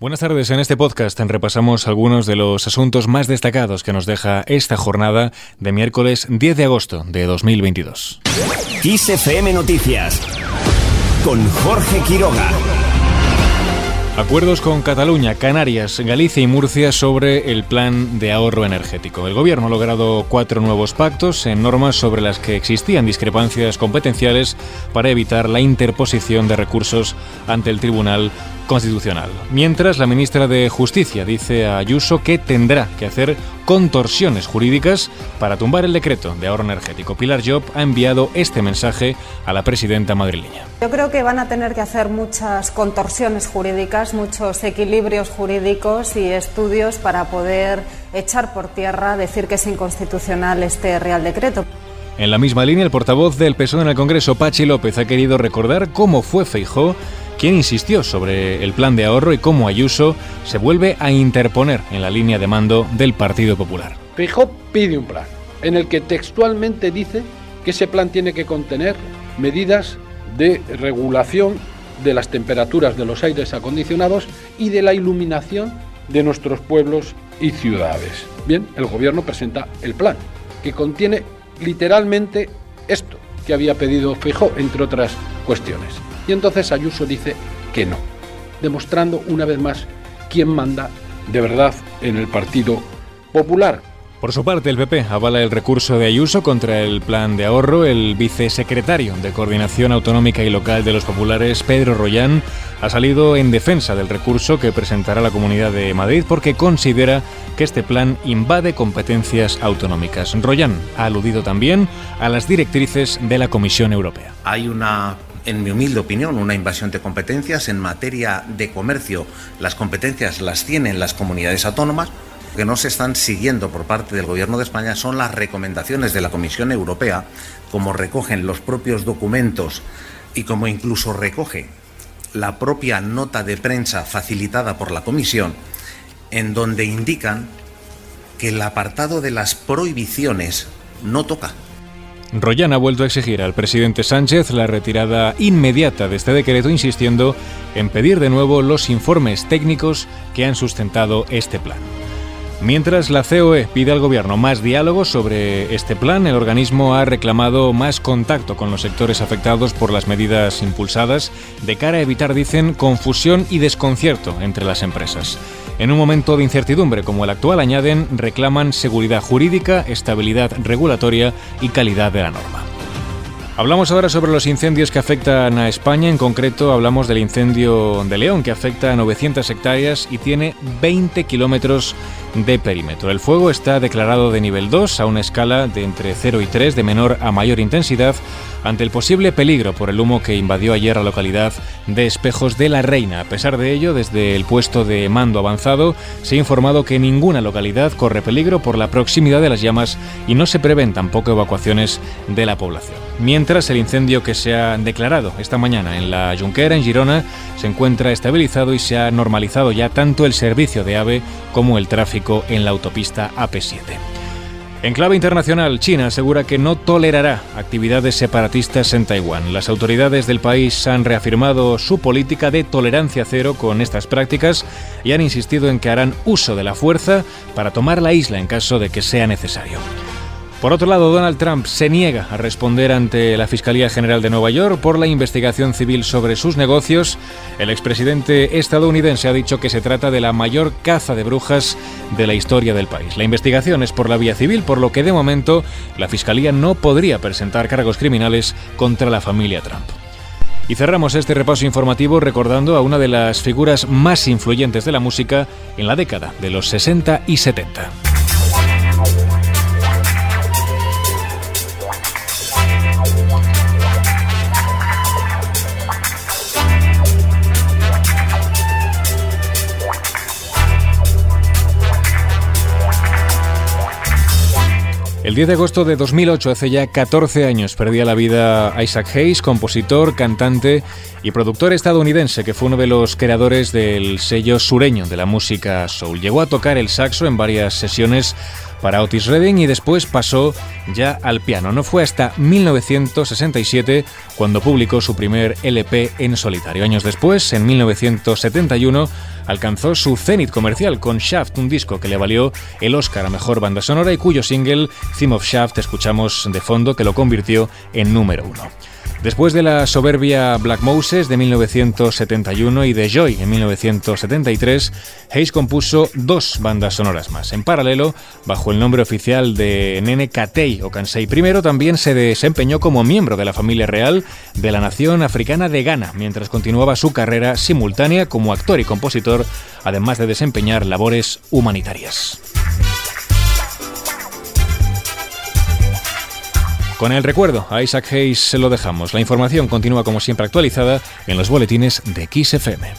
Buenas tardes. En este podcast repasamos algunos de los asuntos más destacados que nos deja esta jornada de miércoles 10 de agosto de 2022. XFM Noticias con Jorge Quiroga. Acuerdos con Cataluña, Canarias, Galicia y Murcia sobre el plan de ahorro energético. El Gobierno ha logrado cuatro nuevos pactos en normas sobre las que existían discrepancias competenciales para evitar la interposición de recursos ante el Tribunal Constitucional. Mientras, la ministra de Justicia dice a Ayuso que tendrá que hacer contorsiones jurídicas para tumbar el decreto de ahorro energético. Pilar Job ha enviado este mensaje a la presidenta madrileña. Yo creo que van a tener que hacer muchas contorsiones jurídicas, muchos equilibrios jurídicos y estudios para poder echar por tierra, decir que es inconstitucional este Real Decreto. En la misma línea, el portavoz del PSOE en el Congreso, Pachi López, ha querido recordar cómo fue Feijó quien insistió sobre el plan de ahorro y cómo Ayuso se vuelve a interponer en la línea de mando del Partido Popular. Feijó pide un plan en el que textualmente dice que ese plan tiene que contener medidas de regulación de las temperaturas de los aires acondicionados y de la iluminación de nuestros pueblos y ciudades. Bien, el gobierno presenta el plan, que contiene literalmente esto que había pedido Feijó, entre otras cuestiones. Y entonces Ayuso dice que no, demostrando una vez más quién manda de verdad en el Partido Popular. Por su parte, el PP avala el recurso de Ayuso contra el plan de ahorro. El vicesecretario de Coordinación Autonómica y Local de los Populares, Pedro Royán, ha salido en defensa del recurso que presentará la Comunidad de Madrid porque considera que este plan invade competencias autonómicas. Royán ha aludido también a las directrices de la Comisión Europea. Hay una en mi humilde opinión, una invasión de competencias. En materia de comercio, las competencias las tienen las comunidades autónomas. Que no se están siguiendo por parte del Gobierno de España son las recomendaciones de la Comisión Europea, como recogen los propios documentos y como incluso recoge la propia nota de prensa facilitada por la Comisión, en donde indican que el apartado de las prohibiciones no toca Royan ha vuelto a exigir al presidente Sánchez la retirada inmediata de este decreto, insistiendo en pedir de nuevo los informes técnicos que han sustentado este plan. Mientras la COE pide al Gobierno más diálogo sobre este plan, el organismo ha reclamado más contacto con los sectores afectados por las medidas impulsadas de cara a evitar, dicen, confusión y desconcierto entre las empresas. En un momento de incertidumbre como el actual, añaden, reclaman seguridad jurídica, estabilidad regulatoria y calidad de la norma. Hablamos ahora sobre los incendios que afectan a España, en concreto hablamos del incendio de León que afecta a 900 hectáreas y tiene 20 kilómetros de perímetro. El fuego está declarado de nivel 2 a una escala de entre 0 y 3 de menor a mayor intensidad ante el posible peligro por el humo que invadió ayer la localidad de Espejos de la Reina. A pesar de ello, desde el puesto de mando avanzado se ha informado que ninguna localidad corre peligro por la proximidad de las llamas y no se prevén tampoco evacuaciones de la población. Mientras el incendio que se ha declarado esta mañana en la Junquera, en Girona, se encuentra estabilizado y se ha normalizado ya tanto el servicio de AVE como el tráfico en la autopista AP7. En clave internacional, China asegura que no tolerará actividades separatistas en Taiwán. Las autoridades del país han reafirmado su política de tolerancia cero con estas prácticas y han insistido en que harán uso de la fuerza para tomar la isla en caso de que sea necesario. Por otro lado, Donald Trump se niega a responder ante la Fiscalía General de Nueva York por la investigación civil sobre sus negocios. El expresidente estadounidense ha dicho que se trata de la mayor caza de brujas de la historia del país. La investigación es por la vía civil, por lo que de momento la Fiscalía no podría presentar cargos criminales contra la familia Trump. Y cerramos este repaso informativo recordando a una de las figuras más influyentes de la música en la década de los 60 y 70. El 10 de agosto de 2008, hace ya 14 años, perdía la vida Isaac Hayes, compositor, cantante y productor estadounidense que fue uno de los creadores del sello sureño de la música soul. Llegó a tocar el saxo en varias sesiones para Otis Redding y después pasó ya al piano. No fue hasta 1967 cuando publicó su primer LP en solitario. Años después, en 1971, alcanzó su cenit comercial con Shaft, un disco que le valió el Oscar a Mejor Banda Sonora y cuyo single Theme of Shaft escuchamos de fondo que lo convirtió en número uno. Después de la soberbia Black Moses de 1971 y de Joy en 1973, Hayes compuso dos bandas sonoras más. En paralelo, bajo el nombre oficial de Nene Katei o Kansei I, también se desempeñó como miembro de la familia real de la nación africana de Ghana, mientras continuaba su carrera simultánea como actor y compositor, además de desempeñar labores humanitarias. Con el recuerdo a Isaac Hayes se lo dejamos. La información continúa como siempre actualizada en los boletines de XFM.